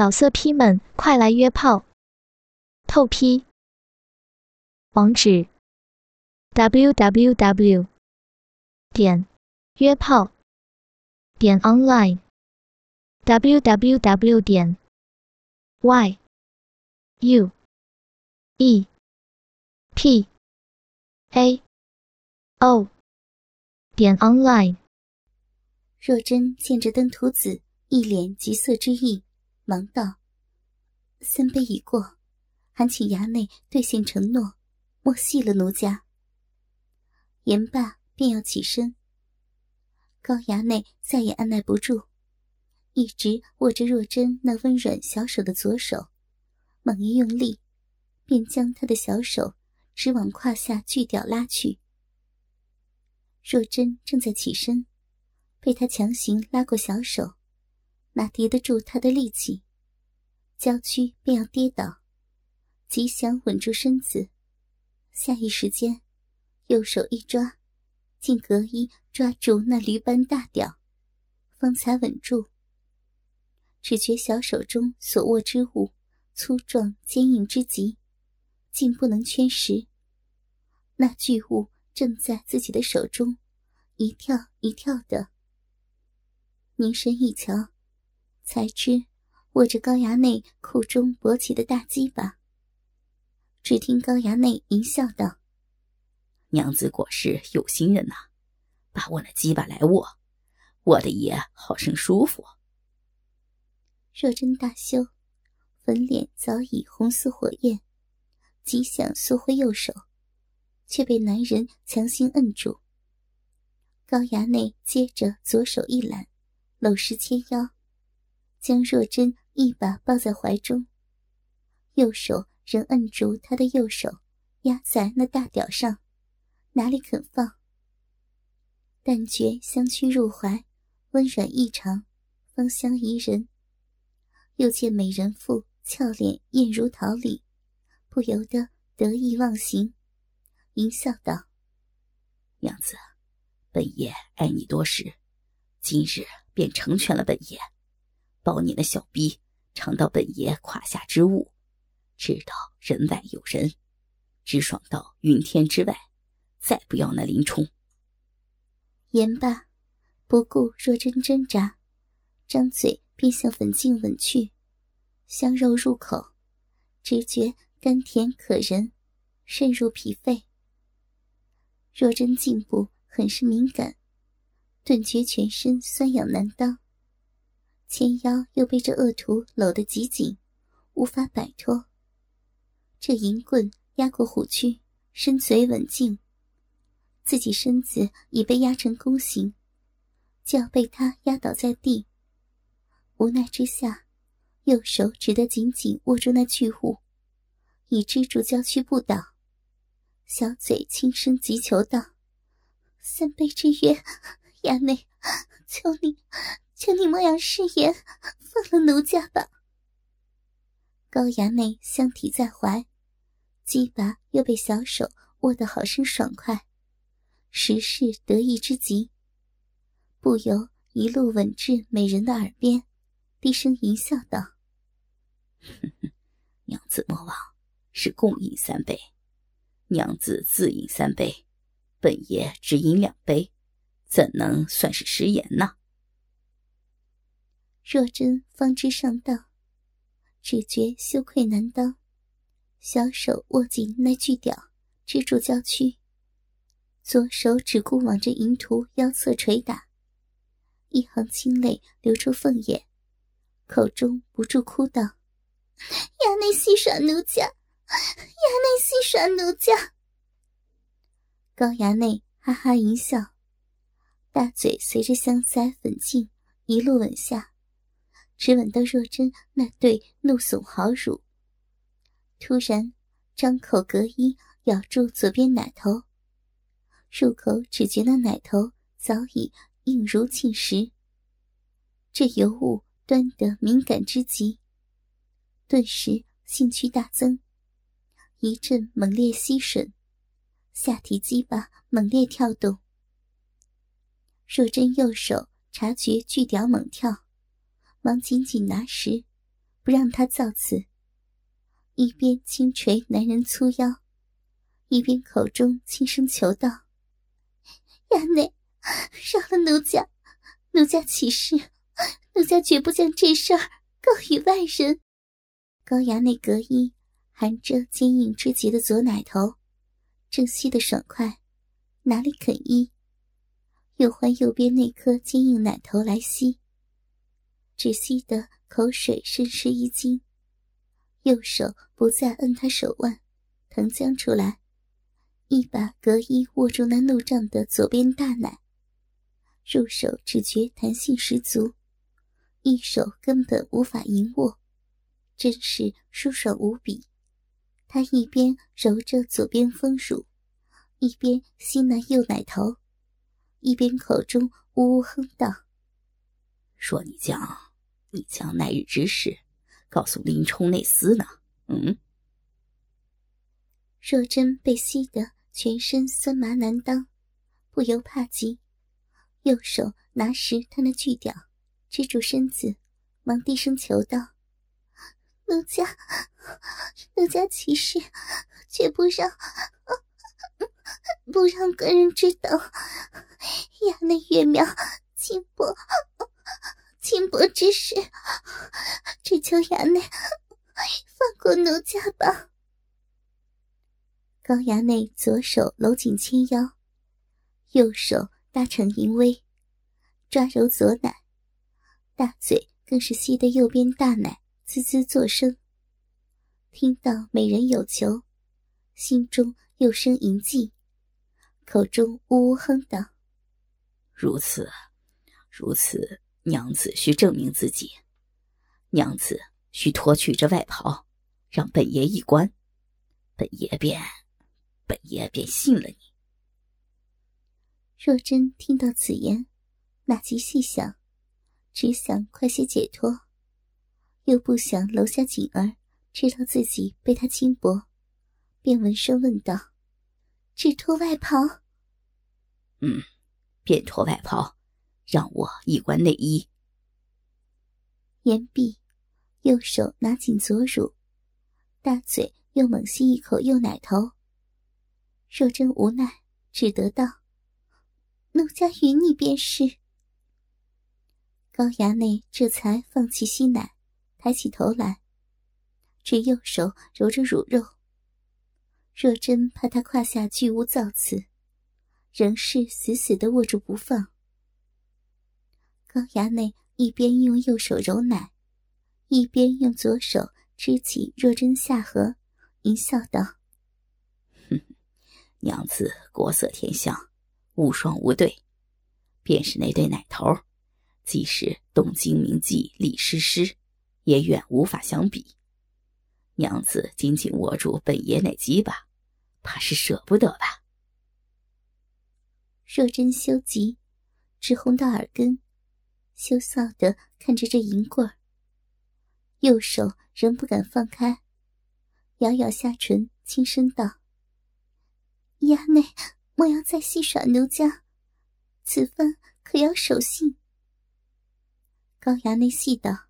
老色批们，快来约炮！透批。网址。：w w w 点约炮。点 online w w w 点 y u e p a o 点 online。若真见着登徒子一脸橘色之意，忙道：“三杯已过，还请衙内兑现承诺，莫戏了奴家。”言罢，便要起身。高衙内再也按耐不住，一直握着若真那温软小手的左手，猛一用力，便将她的小手直往胯下巨屌拉去。若真正在起身，被他强行拉过小手。哪敌得住他的力气？娇躯便要跌倒，极想稳住身子。下一时间，右手一抓，竟隔衣抓住那驴般大屌，方才稳住。只觉小手中所握之物粗壮坚硬之极，竟不能圈实。那巨物正在自己的手中一跳一跳的。凝神一瞧。才知握着高衙内裤中勃起的大鸡巴。只听高衙内淫笑道：“娘子果是有心人呐，把我那鸡巴来握，我的爷好生舒服。”若真大羞，粉脸早已红似火焰，极想缩回右手，却被男人强行摁住。高衙内接着左手一揽，搂实纤腰。将若真一把抱在怀中，右手仍摁住他的右手，压在那大屌上，哪里肯放？但觉香躯入怀，温软异常，芳香宜人。又见美人妇俏脸艳如桃李，不由得得意忘形，淫笑道：“娘子，本爷爱你多时，今日便成全了本爷。”抱你那小逼，尝到本爷胯下之物，知道人外有人，直爽到云天之外，再不要那林冲。言罢，不顾若真挣扎，张嘴便向粉颈吻去，香肉入口，直觉甘甜可人，渗入脾肺。若真颈部很是敏感，顿觉全身酸痒难当。前腰又被这恶徒搂得极紧，无法摆脱。这银棍压过虎躯，深嘴吻颈，自己身子已被压成弓形，就要被他压倒在地。无奈之下，右手只得紧紧握住那巨物，以支住娇躯不倒。小嘴轻声急求道：“三杯之约，衙内，求你。”求你莫要食言，放了奴家吧。高衙内相提在怀，鸡巴又被小手握得好生爽快，实是得意之极，不由一路吻至美人的耳边，低声淫笑道：“娘子莫忘，是共饮三杯，娘子自饮三杯，本爷只饮两杯，怎能算是食言呢？”若真方知上当，只觉羞愧难当，小手握紧那巨屌，支住娇躯，左手只顾往这淫徒腰侧捶打，一行清泪流出凤眼，口中不住哭道：“衙内戏耍奴家，衙内戏耍奴家。”高衙内哈哈一笑，大嘴随着香腮粉颈一路吻下。只吻到若真那对怒耸好乳，突然张口隔衣咬住左边奶头，入口只觉那奶头早已硬如磬石。这尤物端得敏感之极，顿时兴趣大增，一阵猛烈吸吮，下体鸡巴猛烈跳动。若真右手察觉巨屌猛跳。忙紧紧拿实，不让他造次，一边轻捶男人粗腰，一边口中轻声求道：“衙内，饶了奴家，奴家起誓，奴家绝不将这事儿告与外人。”高衙内隔衣含着坚硬之极的左奶头，正吸得爽快，哪里肯依？又换右边那颗坚硬奶头来吸，只吸得口水渗湿衣襟，右手不再摁他手腕，腾将出来，一把隔衣握住那怒胀的左边大奶，入手只觉弹性十足，一手根本无法盈握，真是舒爽无比。他一边揉着左边丰乳，一边吸那右奶头。一边口中呜呜哼道：“说你将你将那日之事告诉林冲那厮呢？”嗯。若真被吸得全身酸麻难当，不由怕极，右手拿实他那巨屌，支住身子，忙低声求道：“奴家，奴家起誓，绝不让，不让个人知道。”衙内月苗轻薄，轻薄之事，只求衙内放过奴家吧。高衙内左手搂紧纤腰，右手搭成淫威，抓揉左奶，大嘴更是吸得右边大奶滋滋作声。听到美人有求，心中又生淫悸，口中呜呜哼道。如此，如此，娘子需证明自己。娘子需脱去这外袍，让本爷一观，本爷便，本爷便信了你。若真听到此言，哪及细想，只想快些解脱，又不想楼下锦儿知道自己被他轻薄，便闻声问道：“只脱外袍？”嗯。便脱外袍，让我一关内衣。言毕，右手拿紧左乳，大嘴又猛吸一口右奶头。若真无奈，只得道：“奴家与你便是。”高衙内这才放弃吸奶，抬起头来，只右手揉着乳肉。若真怕他胯下巨无造次。仍是死死的握住不放。高衙内一边用右手揉奶，一边用左手支起若真下颌，淫笑道：“哼，娘子国色天香，无双无对，便是那对奶头，即使东京名妓李师师，也远无法相比。娘子紧紧握住本爷奶鸡巴，怕是舍不得吧？”若真羞急，直红到耳根，羞臊的看着这银棍儿。右手仍不敢放开，咬咬下唇，轻声道：“衙内，莫要再戏耍奴家，此番可要守信。”高衙内细道：“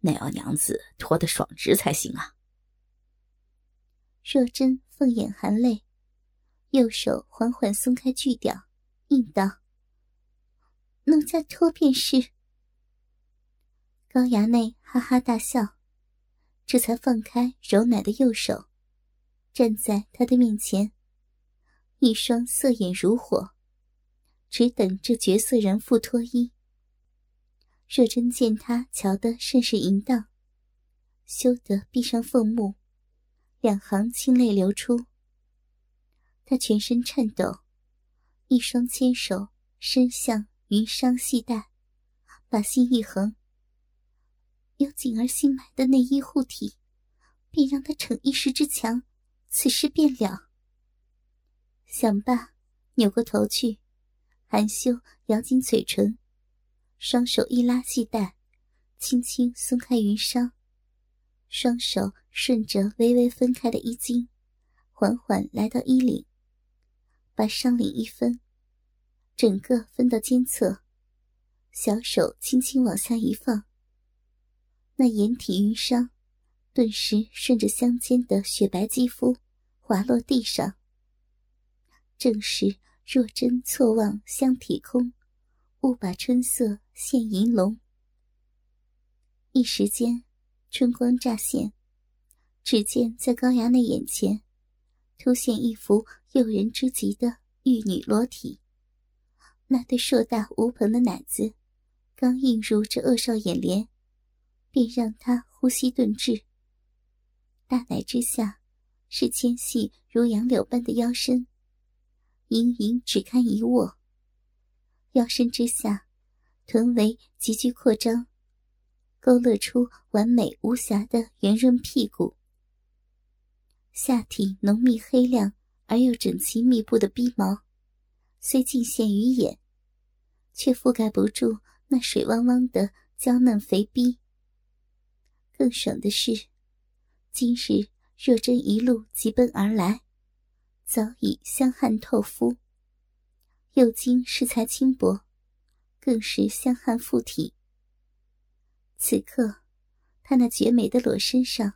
那要娘子脱得爽直才行啊。”若真凤眼含泪。右手缓缓松开锯掉，应道：“奴家脱便是。”高衙内哈哈大笑，这才放开揉奶的右手，站在他的面前，一双色眼如火，只等这绝色人妇脱衣。若真见他瞧得甚是淫荡，羞得闭上凤目，两行清泪流出。他全身颤抖，一双纤手伸向云裳系带，把心一横。有锦儿新买的内衣护体，便让他逞一时之强，此事便了。想罢，扭过头去，含羞咬紧嘴唇，双手一拉系带，轻轻松开云裳，双手顺着微微分开的衣襟，缓缓来到衣领。把上领一分，整个分到肩侧，小手轻轻往下一放，那掩体云裳，顿时顺着香肩的雪白肌肤滑落地上。正是若真错望香体空，误把春色现银龙。一时间，春光乍现，只见在高衙内眼前，凸现一幅诱人之极的玉女裸体。那对硕大无朋的奶子，刚映入这恶少眼帘，便让他呼吸顿滞。大奶之下，是纤细如杨柳般的腰身，盈盈只堪一握。腰身之下，臀围急剧扩张。勾勒出完美无瑕的圆润屁股，下体浓密黑亮而又整齐密布的逼毛，虽尽现于眼，却覆盖不住那水汪汪的娇嫩肥逼。更爽的是，今日若真一路疾奔而来，早已香汗透肤，又经适才轻薄，更是香汗附体。此刻，她那绝美的裸身上，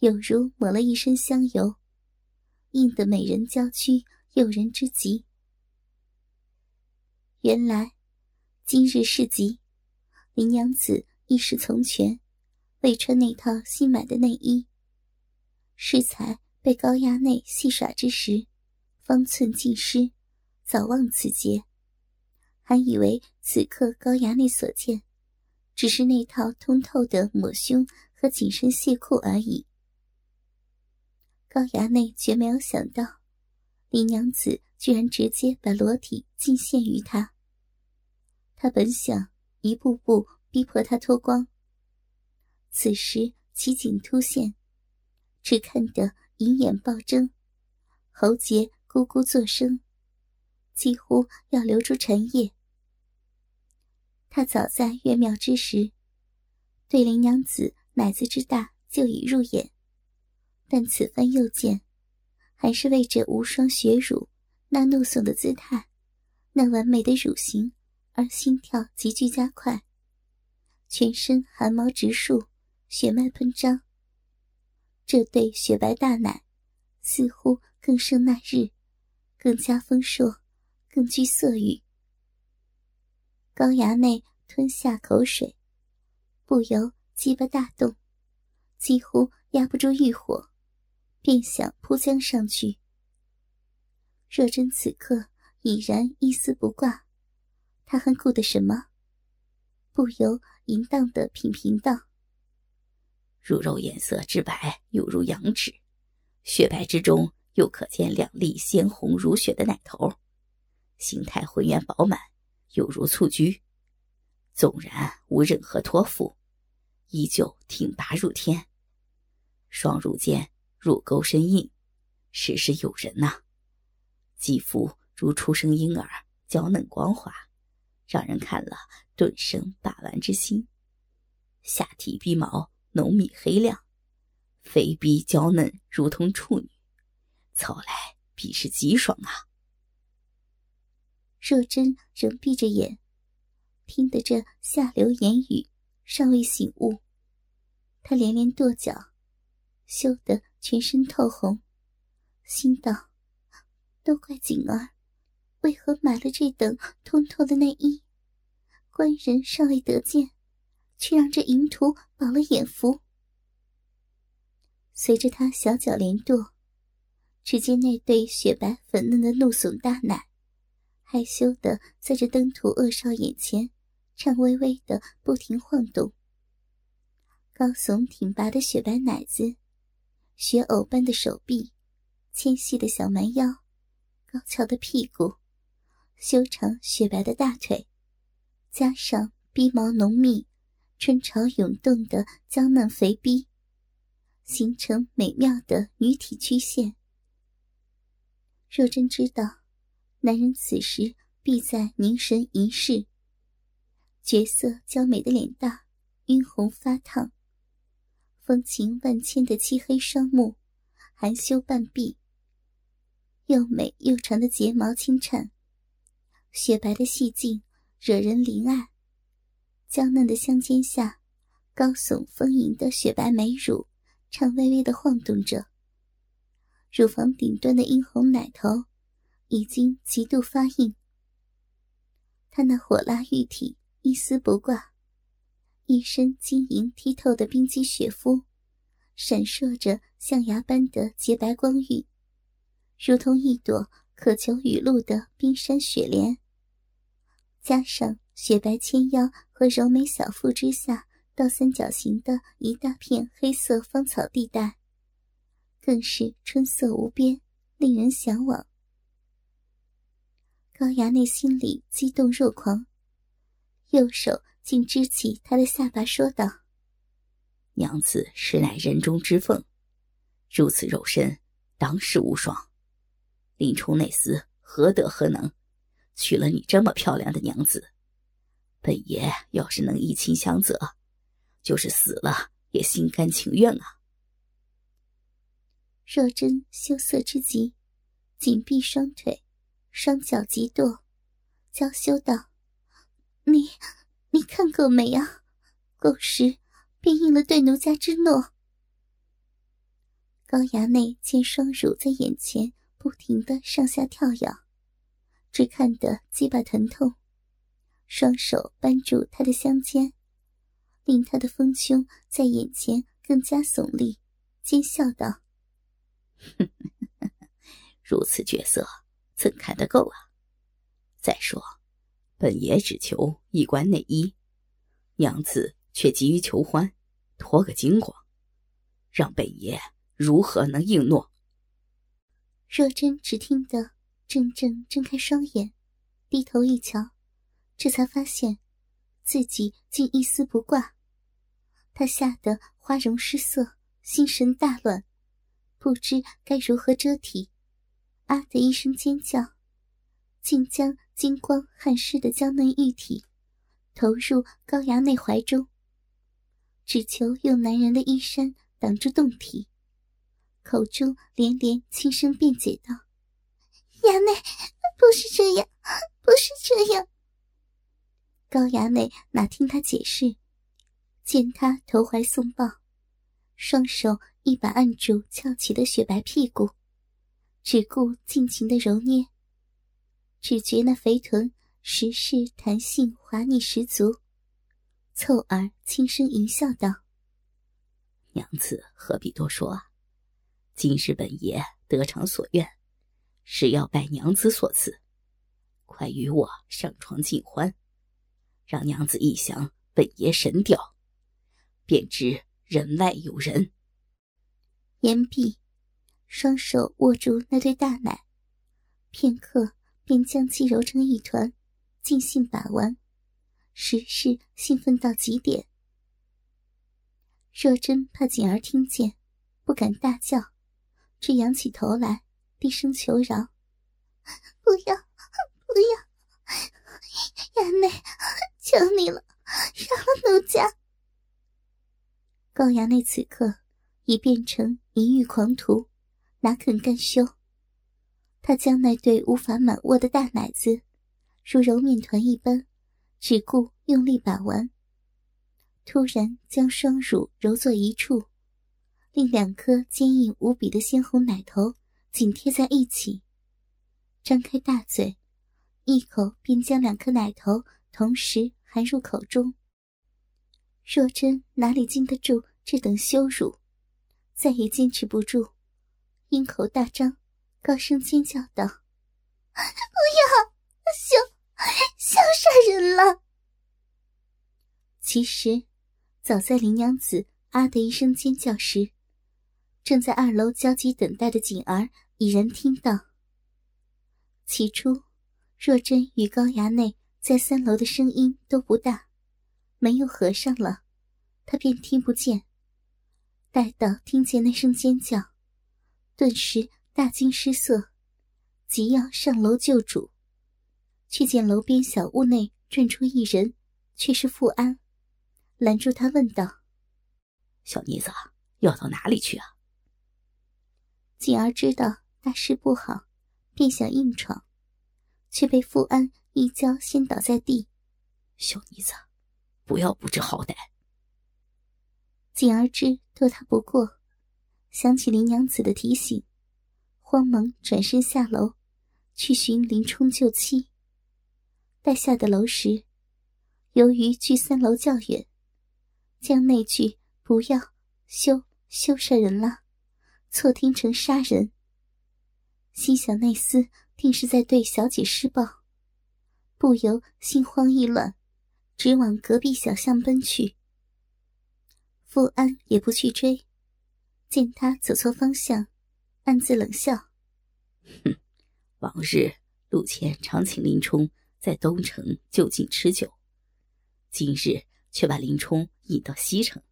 有如抹了一身香油，映得美人娇躯诱人之极。原来，今日市集，林娘子一时从权，未穿那套新买的内衣。适才被高衙内戏耍之时，方寸尽失，早忘此节，还以为此刻高衙内所见。只是那套通透的抹胸和紧身亵裤而已。高衙内绝没有想到，李娘子居然直接把裸体尽献于他。他本想一步步逼迫他脱光，此时奇景突现，只看得银眼暴睁，喉结咕咕作声，几乎要流出痰液。他早在月庙之时，对林娘子奶子之大就已入眼，但此番又见，还是为这无双雪乳那怒耸的姿态，那完美的乳形而心跳急剧加快，全身汗毛直竖，血脉喷张。这对雪白大奶，似乎更胜那日，更加丰硕，更具色欲。高衙内吞下口水，不由鸡巴大动，几乎压不住欲火，便想扑将上去。若真此刻已然一丝不挂，他还顾得什么？不由淫荡的品评道：“乳肉颜色之白，犹如羊脂，雪白之中又可见两粒鲜红如血的奶头，形态浑圆饱满。”犹如蹴鞠，纵然无任何托付，依旧挺拔入天。双乳间乳沟深印，实是诱人呐。肌肤如初生婴儿，娇嫩光滑，让人看了顿生把玩之心。下体逼毛浓密黑亮，肥逼娇嫩，如同处女，操来必是极爽啊！若真仍闭着眼，听得这下流言语，尚未醒悟。他连连跺脚，羞得全身透红，心道：“都怪景儿，为何买了这等通透的内衣？官人尚未得见，却让这淫徒饱了眼福。”随着他小脚连跺，只见那对雪白粉嫩的怒耸大奶。害羞的在这登徒恶少眼前，颤巍巍的不停晃动。高耸挺拔的雪白奶子，雪藕般的手臂，纤细的小蛮腰，高翘的屁股，修长雪白的大腿，加上逼毛浓密、春潮涌动的娇嫩肥逼，形成美妙的女体曲线。若真知道。男人此时必在凝神一视。绝色娇美的脸蛋，晕红发烫；风情万千的漆黑双目，含羞半闭。又美又长的睫毛轻颤，雪白的细颈惹人怜爱。娇嫩的香肩下，高耸丰盈的雪白美乳颤巍巍的晃动着，乳房顶端的殷红奶头已经极度发硬。她那火辣玉体一丝不挂，一身晶莹剔透的冰肌雪肤，闪烁着象牙般的洁白光晕，如同一朵渴求雨露的冰山雪莲。加上雪白纤腰和柔美小腹之下倒三角形的一大片黑色芳草地带，更是春色无边，令人向往。高衙内心里激动若狂，右手竟支起他的下巴，说道：“娘子实乃人中之凤，如此肉身，当世无双。林冲那厮何德何能，娶了你这么漂亮的娘子？本爷要是能一亲相泽，就是死了也心甘情愿啊。”若真羞涩之极，紧闭双腿。双脚急跺，娇羞道：“你，你看够没啊？够时便应了对奴家之诺。”高衙内见双乳在眼前不停的上下跳跃，只看得鸡巴疼痛，双手扳住他的香肩，令他的丰胸在眼前更加耸立，奸笑道：“如此绝色。”怎看得够啊！再说，本爷只求一官内衣，娘子却急于求欢，脱个精光，让本爷如何能应诺？若真只听得怔怔睁开双眼，低头一瞧，这才发现自己竟一丝不挂，他吓得花容失色，心神大乱，不知该如何遮体。啊的一声尖叫，竟将金光汗湿的娇嫩玉体投入高衙内怀中，只求用男人的衣衫挡住洞体，口中连连轻声辩解道：“衙内，不是这样，不是这样。”高衙内哪听他解释，见他投怀送抱，双手一把按住翘起的雪白屁股。只顾尽情的揉捏，只觉那肥臀实是弹性滑腻十足，凑耳轻声淫笑道：“娘子何必多说啊？今日本爷得偿所愿，是要拜娘子所赐，快与我上床尽欢，让娘子一想本爷神雕，便知人外有人。”言毕。双手握住那对大奶，片刻便将其揉成一团，尽兴把玩，实是兴奋到极点。若真怕锦儿听见，不敢大叫，只仰起头来，低声求饶：“不要，不要，衙内，求你了，饶了奴家。”高衙内此刻已变成淫欲狂徒。哪肯甘休？他将那对无法满握的大奶子，如揉面团一般，只顾用力把玩。突然将双乳揉作一处，令两颗坚硬无比的鲜红奶头紧贴在一起。张开大嘴，一口便将两颗奶头同时含入口中。若真哪里经得住这等羞辱，再也坚持不住。鹰口大张，高声尖叫道：“不要，羞，羞杀人了！”其实，早在林娘子“啊”的一声尖叫时，正在二楼焦急等待的锦儿已然听到。起初，若真与高衙内在三楼的声音都不大，门又合上了，他便听不见。待到听见那声尖叫，顿时大惊失色，急要上楼救主，却见楼边小屋内转出一人，却是富安，拦住他问道：“小妮子，要到哪里去啊？”锦儿知道大事不好，便想硬闯，却被富安一跤掀倒在地。小妮子，不要不知好歹。景儿知躲他不过，想起林娘子的提醒，慌忙转身下楼，去寻林冲救妻。待下的楼时，由于距三楼较远，将那句“不要休休杀人了”错听成杀人，心想那厮定是在对小姐施暴，不由心慌意乱，直往隔壁小巷奔去。富安也不去追，见他走错方向，暗自冷笑：“哼，往日陆谦常请林冲在东城就近吃酒。”今日却把林冲引到西城，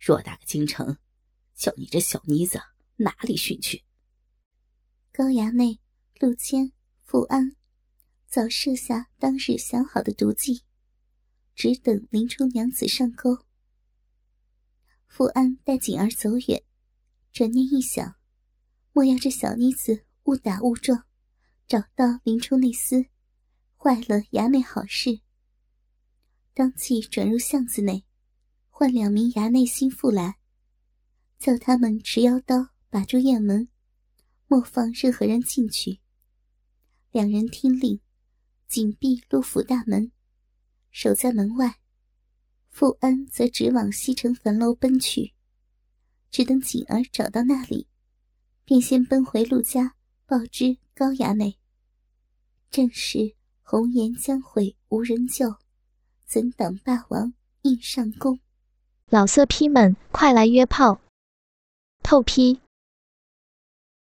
偌大个京城，叫你这小妮子哪里寻去？高衙内、陆谦、富安早设下当日想好的毒计，只等林冲娘子上钩。富安带锦儿走远，转念一想，莫要这小妮子误打误撞，找到林冲那厮，坏了衙内好事。当即转入巷子内，唤两名衙内心腹来，叫他们持腰刀把住院门，莫放任何人进去。两人听令，紧闭陆府大门，守在门外。富安则直往西城坟楼奔去，只等锦儿找到那里，便先奔回陆家报知高衙内。正是红颜将毁无人救。怎挡霸王硬上弓？老色批们，快来约炮！透批。